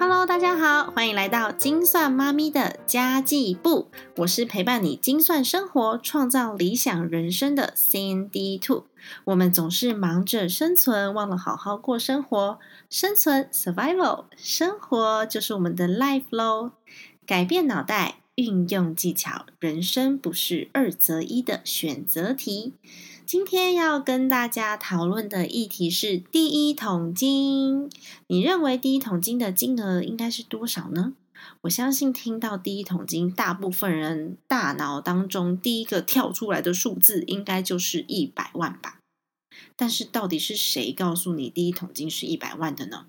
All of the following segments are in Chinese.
Hello，大家好，欢迎来到精算妈咪的家计部。我是陪伴你精算生活、创造理想人生的 CND Two。我们总是忙着生存，忘了好好过生活。生存 （Survival），生活就是我们的 Life 喽。改变脑袋，运用技巧，人生不是二择一的选择题。今天要跟大家讨论的议题是第一桶金。你认为第一桶金的金额应该是多少呢？我相信听到第一桶金，大部分人大脑当中第一个跳出来的数字应该就是一百万吧。但是到底是谁告诉你第一桶金是一百万的呢？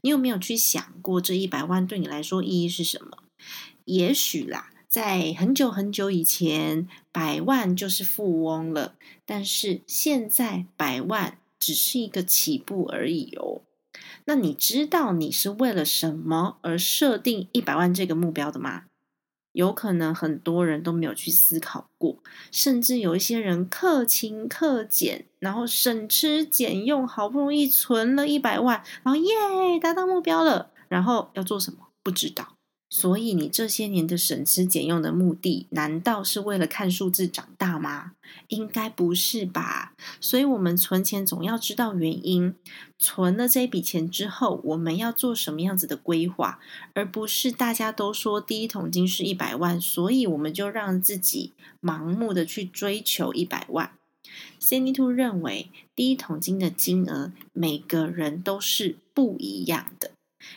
你有没有去想过这一百万对你来说意义是什么？也许啦。在很久很久以前，百万就是富翁了。但是现在，百万只是一个起步而已哦。那你知道你是为了什么而设定一百万这个目标的吗？有可能很多人都没有去思考过，甚至有一些人克勤克俭，然后省吃俭用，好不容易存了一百万，然后耶，达到目标了，然后要做什么？不知道。所以，你这些年的省吃俭用的目的，难道是为了看数字长大吗？应该不是吧。所以，我们存钱总要知道原因。存了这笔钱之后，我们要做什么样子的规划，而不是大家都说第一桶金是一百万，所以我们就让自己盲目的去追求一百万。Cindy Two 认为，第一桶金的金额，每个人都是不一样的。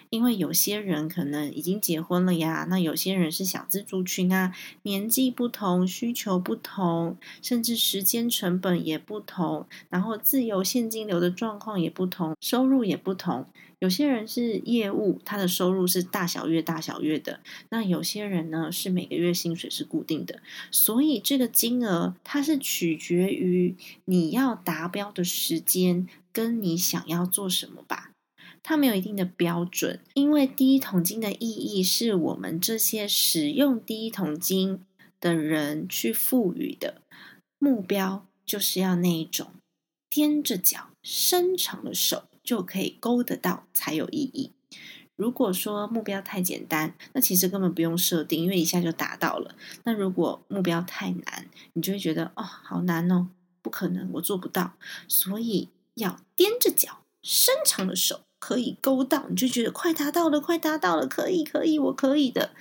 因为有些人可能已经结婚了呀，那有些人是小资族群啊，年纪不同，需求不同，甚至时间成本也不同，然后自由现金流的状况也不同，收入也不同。有些人是业务，他的收入是大小月大小月的，那有些人呢是每个月薪水是固定的，所以这个金额它是取决于你要达标的时间跟你想要做什么吧。它没有一定的标准，因为第一桶金的意义是我们这些使用第一桶金的人去赋予的目标，就是要那一种踮着脚、伸长了手就可以勾得到才有意义。如果说目标太简单，那其实根本不用设定，因为一下就达到了。那如果目标太难，你就会觉得哦，好难哦，不可能，我做不到。所以要踮着脚、伸长了手。可以勾到，你就觉得快达到了，快达到了，可以，可以，我可以的。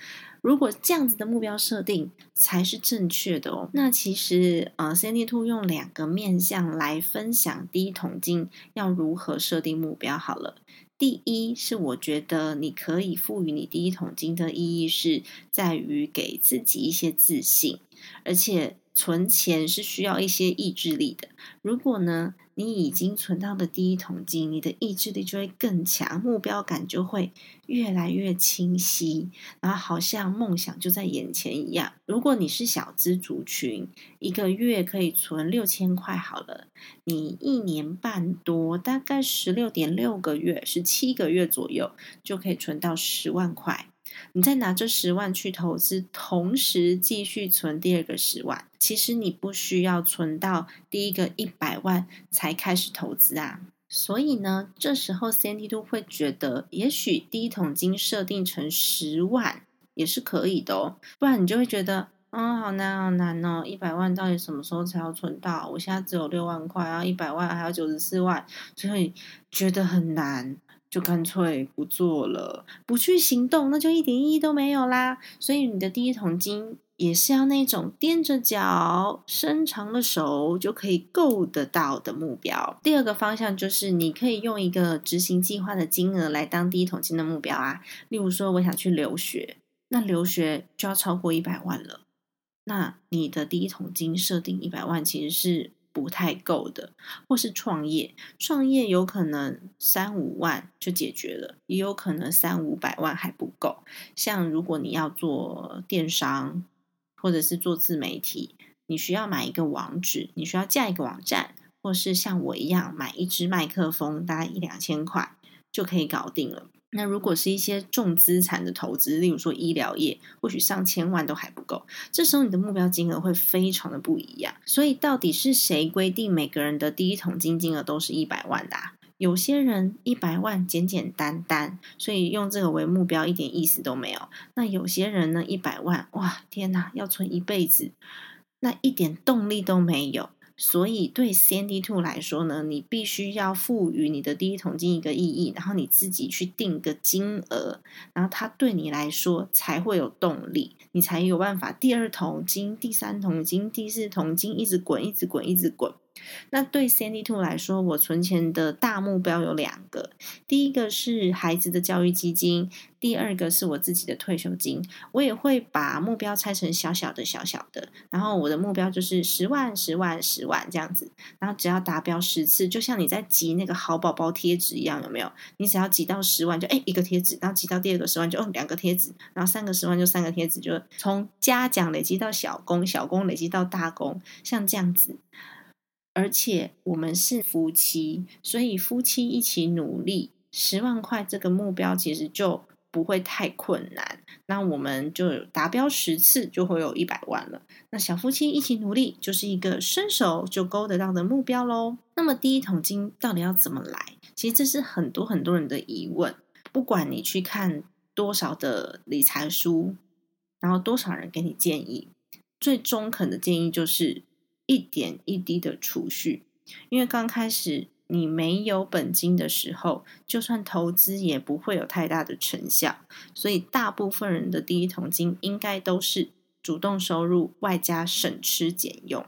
如果这样子的目标设定才是正确的哦，那其实呃，Cindy Two 用两个面向来分享第一桶金要如何设定目标。好了，第一是我觉得你可以赋予你第一桶金的意义是在于给自己一些自信，而且存钱是需要一些意志力的。如果呢？你已经存到的第一桶金，你的意志力就会更强，目标感就会越来越清晰，然后好像梦想就在眼前一样。如果你是小资族群，一个月可以存六千块，好了，你一年半多，大概十六点六个月，十七个月左右，就可以存到十万块。你再拿这十万去投资，同时继续存第二个十万，其实你不需要存到第一个一百万才开始投资啊。所以呢，这时候 CND 都会觉得，也许第一桶金设定成十万也是可以的哦。不然你就会觉得，嗯，好难好难哦，一百万到底什么时候才要存到？我现在只有六万块，然后一百万还有九十四万，所以觉得很难。就干脆不做了，不去行动，那就一点意义都没有啦。所以你的第一桶金也是要那种踮着脚、伸长了手就可以够得到的目标。第二个方向就是你可以用一个执行计划的金额来当第一桶金的目标啊。例如说，我想去留学，那留学就要超过一百万了。那你的第一桶金设定一百万，其实是。不太够的，或是创业，创业有可能三五万就解决了，也有可能三五百万还不够。像如果你要做电商，或者是做自媒体，你需要买一个网址，你需要架一个网站，或是像我一样买一支麦克风，大概一两千块就可以搞定了。那如果是一些重资产的投资，例如说医疗业，或许上千万都还不够。这时候你的目标金额会非常的不一样。所以到底是谁规定每个人的第一桶金金额都是一百万的啊？有些人一百万简简单单，所以用这个为目标一点意思都没有。那有些人呢，一百万，哇，天哪，要存一辈子，那一点动力都没有。所以对 CND Two 来说呢，你必须要赋予你的第一桶金一个意义，然后你自己去定个金额，然后它对你来说才会有动力，你才有办法第二桶金、第三桶金、第四桶金一直滚，一直滚，一直滚。那对 Sandy Two 来说，我存钱的大目标有两个，第一个是孩子的教育基金，第二个是我自己的退休金。我也会把目标拆成小小的、小小的，然后我的目标就是十万、十万、十万这样子。然后只要达标十次，就像你在集那个好宝宝贴纸一样，有没有？你只要集到十万，就哎一个贴纸，然后集到第二个十万就哦两个贴纸，然后三个十万就三个贴纸，就从嘉奖累积到小功，小功累积到大功，像这样子。而且我们是夫妻，所以夫妻一起努力，十万块这个目标其实就不会太困难。那我们就达标十次，就会有一百万了。那小夫妻一起努力，就是一个伸手就勾得到的目标喽。那么第一桶金到底要怎么来？其实这是很多很多人的疑问。不管你去看多少的理财书，然后多少人给你建议，最中肯的建议就是。一点一滴的储蓄，因为刚开始你没有本金的时候，就算投资也不会有太大的成效，所以大部分人的第一桶金应该都是主动收入外加省吃俭用，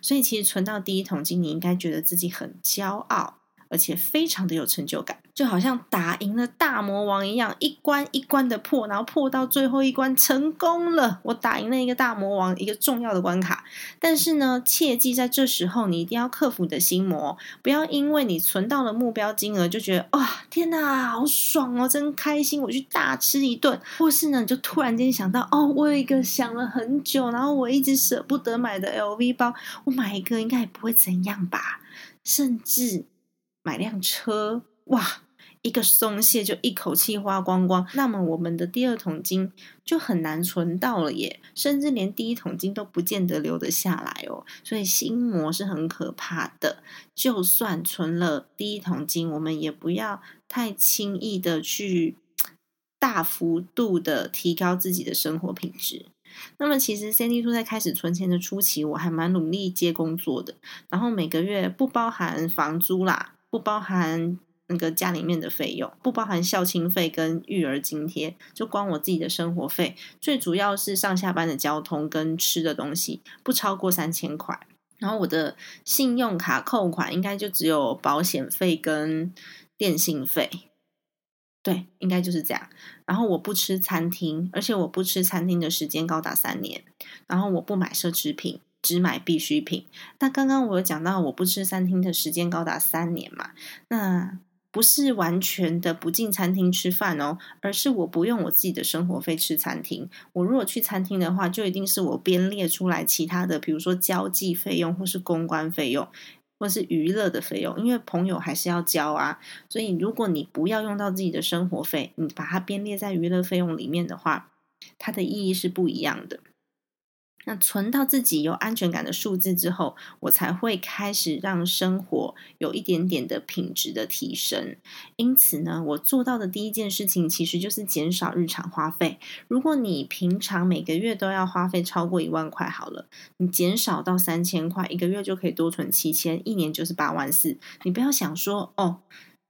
所以其实存到第一桶金，你应该觉得自己很骄傲。而且非常的有成就感，就好像打赢了大魔王一样，一关一关的破，然后破到最后一关成功了，我打赢了一个大魔王，一个重要的关卡。但是呢，切记在这时候你一定要克服你的心魔，不要因为你存到了目标金额就觉得哇天哪，好爽哦，真开心，我去大吃一顿。或是呢，你就突然间想到哦，我有一个想了很久，然后我一直舍不得买的 LV 包，我买一个应该也不会怎样吧，甚至。买辆车，哇，一个松懈就一口气花光光，那么我们的第二桶金就很难存到了耶，甚至连第一桶金都不见得留得下来哦。所以心魔是很可怕的，就算存了第一桶金，我们也不要太轻易的去大幅度的提高自己的生活品质。那么，其实 CND 图在开始存钱的初期，我还蛮努力接工作的，然后每个月不包含房租啦。不包含那个家里面的费用，不包含校庆费跟育儿津贴，就光我自己的生活费，最主要是上下班的交通跟吃的东西，不超过三千块。然后我的信用卡扣款应该就只有保险费跟电信费，对，应该就是这样。然后我不吃餐厅，而且我不吃餐厅的时间高达三年。然后我不买奢侈品。只买必需品。那刚刚我有讲到，我不吃餐厅的时间高达三年嘛？那不是完全的不进餐厅吃饭哦，而是我不用我自己的生活费吃餐厅。我如果去餐厅的话，就一定是我编列出来其他的，比如说交际费用，或是公关费用，或是娱乐的费用。因为朋友还是要交啊，所以如果你不要用到自己的生活费，你把它编列在娱乐费用里面的话，它的意义是不一样的。那存到自己有安全感的数字之后，我才会开始让生活有一点点的品质的提升。因此呢，我做到的第一件事情其实就是减少日常花费。如果你平常每个月都要花费超过一万块，好了，你减少到三千块，一个月就可以多存七千，一年就是八万四。你不要想说哦，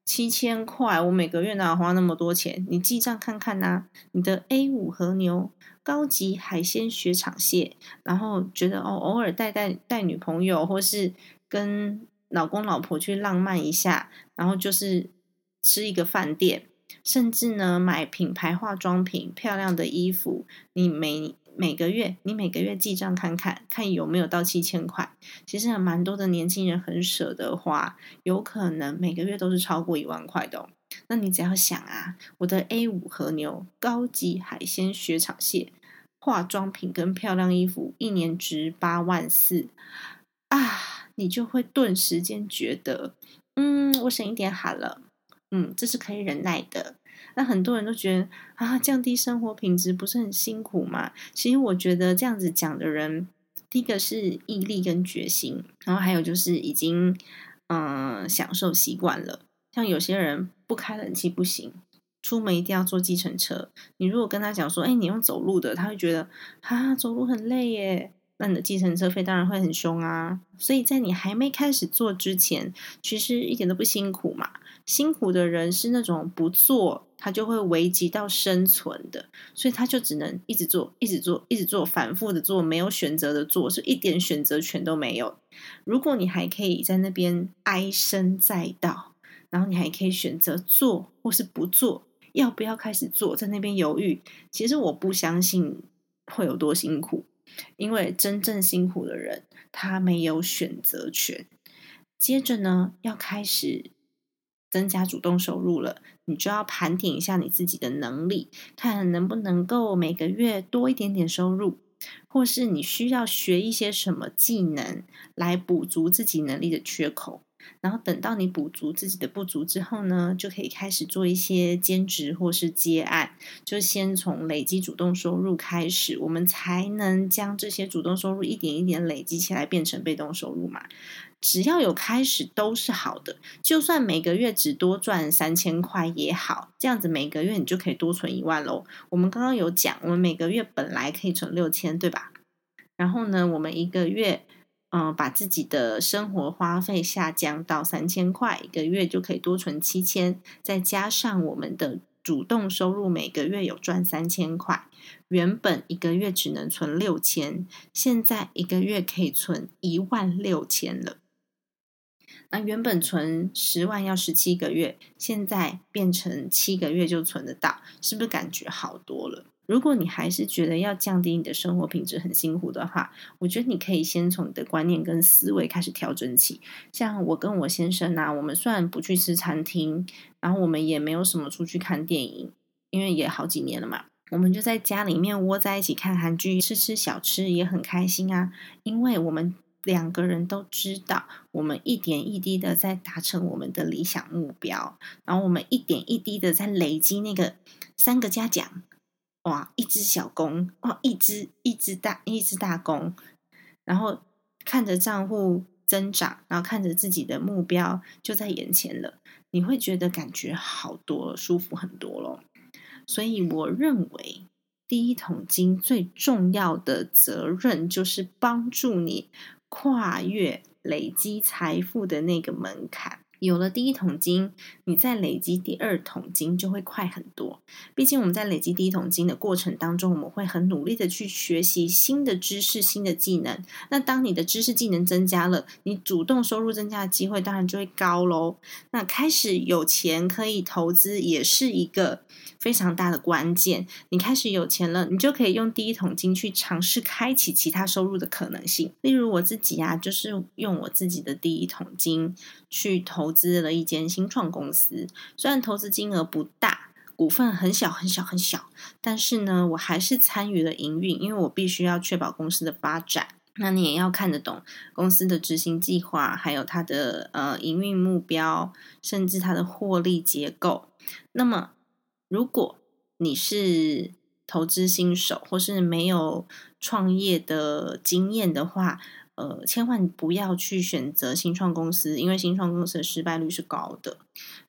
七千块我每个月哪花那么多钱？你记账看看呐，你的 A 五和牛。高级海鲜雪场蟹，然后觉得哦，偶尔带带带女朋友，或是跟老公老婆去浪漫一下，然后就是吃一个饭店，甚至呢买品牌化妆品、漂亮的衣服。你每每个月，你每个月记账看看，看有没有到七千块。其实蛮多的年轻人很舍得花，有可能每个月都是超过一万块的。哦那你只要想啊，我的 A 五和牛、高级海鲜雪场蟹、化妆品跟漂亮衣服，一年值八万四啊，你就会顿时间觉得，嗯，我省一点好了，嗯，这是可以忍耐的。那很多人都觉得啊，降低生活品质不是很辛苦吗？其实我觉得这样子讲的人，第一个是毅力跟决心，然后还有就是已经嗯享受习惯了。像有些人不开冷气不行，出门一定要坐计程车。你如果跟他讲说，哎，你用走路的，他会觉得啊，走路很累耶。那你的计程车费当然会很凶啊。所以在你还没开始做之前，其实一点都不辛苦嘛。辛苦的人是那种不做他就会危及到生存的，所以他就只能一直做，一直做，一直做，反复的做，没有选择的做，是一点选择权都没有。如果你还可以在那边唉声载道，然后你还可以选择做或是不做，要不要开始做，在那边犹豫，其实我不相信会有多辛苦，因为真正辛苦的人他没有选择权。接着呢，要开始。增加主动收入了，你就要盘点一下你自己的能力，看能不能够每个月多一点点收入，或是你需要学一些什么技能来补足自己能力的缺口。然后等到你补足自己的不足之后呢，就可以开始做一些兼职或是接案，就先从累积主动收入开始，我们才能将这些主动收入一点一点累积起来，变成被动收入嘛。只要有开始都是好的，就算每个月只多赚三千块也好，这样子每个月你就可以多存一万喽。我们刚刚有讲，我们每个月本来可以存六千，对吧？然后呢，我们一个月。嗯，把自己的生活花费下降到三千块一个月，就可以多存七千。再加上我们的主动收入，每个月有赚三千块，原本一个月只能存六千，现在一个月可以存一万六千了。那原本存十万要十七个月，现在变成七个月就存得到，是不是感觉好多了？如果你还是觉得要降低你的生活品质很辛苦的话，我觉得你可以先从你的观念跟思维开始调整起。像我跟我先生啊，我们虽然不去吃餐厅，然后我们也没有什么出去看电影，因为也好几年了嘛，我们就在家里面窝在一起看韩剧，吃吃小吃也很开心啊。因为我们两个人都知道，我们一点一滴的在达成我们的理想目标，然后我们一点一滴的在累积那个三个嘉奖。哇，一只小公哦，一只一只大一只大公，然后看着账户增长，然后看着自己的目标就在眼前了，你会觉得感觉好多了，舒服很多咯。所以我认为，第一桶金最重要的责任就是帮助你跨越累积财富的那个门槛。有了第一桶金，你再累积第二桶金就会快很多。毕竟我们在累积第一桶金的过程当中，我们会很努力的去学习新的知识、新的技能。那当你的知识技能增加了，你主动收入增加的机会当然就会高喽。那开始有钱可以投资，也是一个非常大的关键。你开始有钱了，你就可以用第一桶金去尝试开启其他收入的可能性。例如我自己啊，就是用我自己的第一桶金去投。资了一间新创公司，虽然投资金额不大，股份很小很小很小，但是呢，我还是参与了营运，因为我必须要确保公司的发展。那你也要看得懂公司的执行计划，还有它的呃营运目标，甚至它的获利结构。那么，如果你是投资新手，或是没有创业的经验的话，呃，千万不要去选择新创公司，因为新创公司的失败率是高的。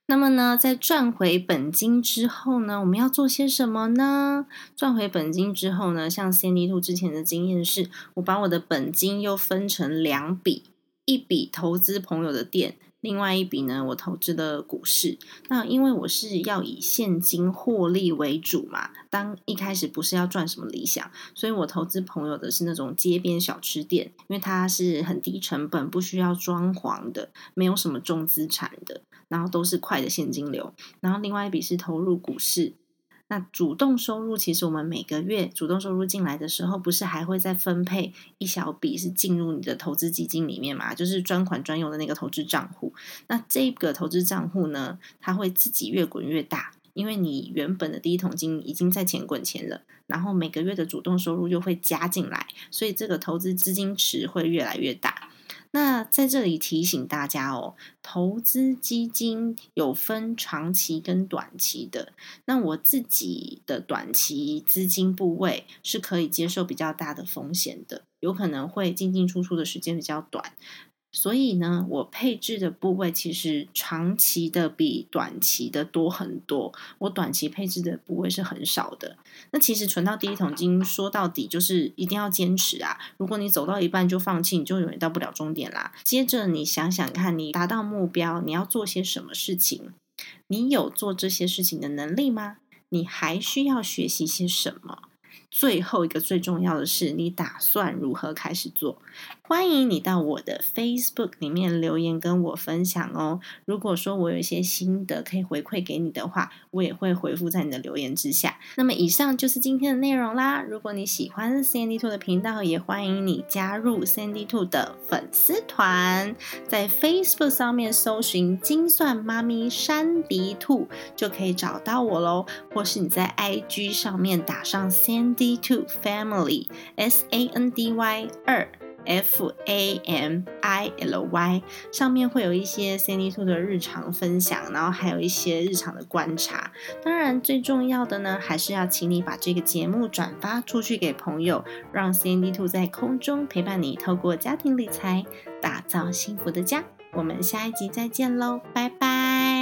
那么呢，在赚回本金之后呢，我们要做些什么呢？赚回本金之后呢，像 Sandy Two 之前的经验是，我把我的本金又分成两笔，一笔投资朋友的店。另外一笔呢，我投资的股市。那因为我是要以现金获利为主嘛，当一开始不是要赚什么理想，所以我投资朋友的是那种街边小吃店，因为它是很低成本，不需要装潢的，没有什么重资产的，然后都是快的现金流。然后另外一笔是投入股市。那主动收入，其实我们每个月主动收入进来的时候，不是还会再分配一小笔是进入你的投资基金里面嘛？就是专款专用的那个投资账户。那这个投资账户呢，它会自己越滚越大，因为你原本的第一桶金已经在钱滚钱了，然后每个月的主动收入又会加进来，所以这个投资资金池会越来越大。那在这里提醒大家哦，投资基金有分长期跟短期的。那我自己的短期资金部位是可以接受比较大的风险的，有可能会进进出出的时间比较短。所以呢，我配置的部位其实长期的比短期的多很多。我短期配置的部位是很少的。那其实存到第一桶金，说到底就是一定要坚持啊！如果你走到一半就放弃，你就永远到不了终点啦。接着你想想看，你达到目标，你要做些什么事情？你有做这些事情的能力吗？你还需要学习些什么？最后一个最重要的是，你打算如何开始做？欢迎你到我的 Facebook 里面留言跟我分享哦。如果说我有一些心得可以回馈给你的话，我也会回复在你的留言之下。那么以上就是今天的内容啦。如果你喜欢 Sandy Two 的频道，也欢迎你加入 Sandy Two 的粉丝团，在 Facebook 上面搜寻“精算妈咪山迪兔”就可以找到我喽。或是你在 IG 上面打上 Sandy Two Family S A N D Y 二。F A M I L Y 上面会有一些 Sandy Two 的日常分享，然后还有一些日常的观察。当然，最重要的呢，还是要请你把这个节目转发出去给朋友，让 Sandy Two 在空中陪伴你，透过家庭理财打造幸福的家。我们下一集再见喽，拜拜。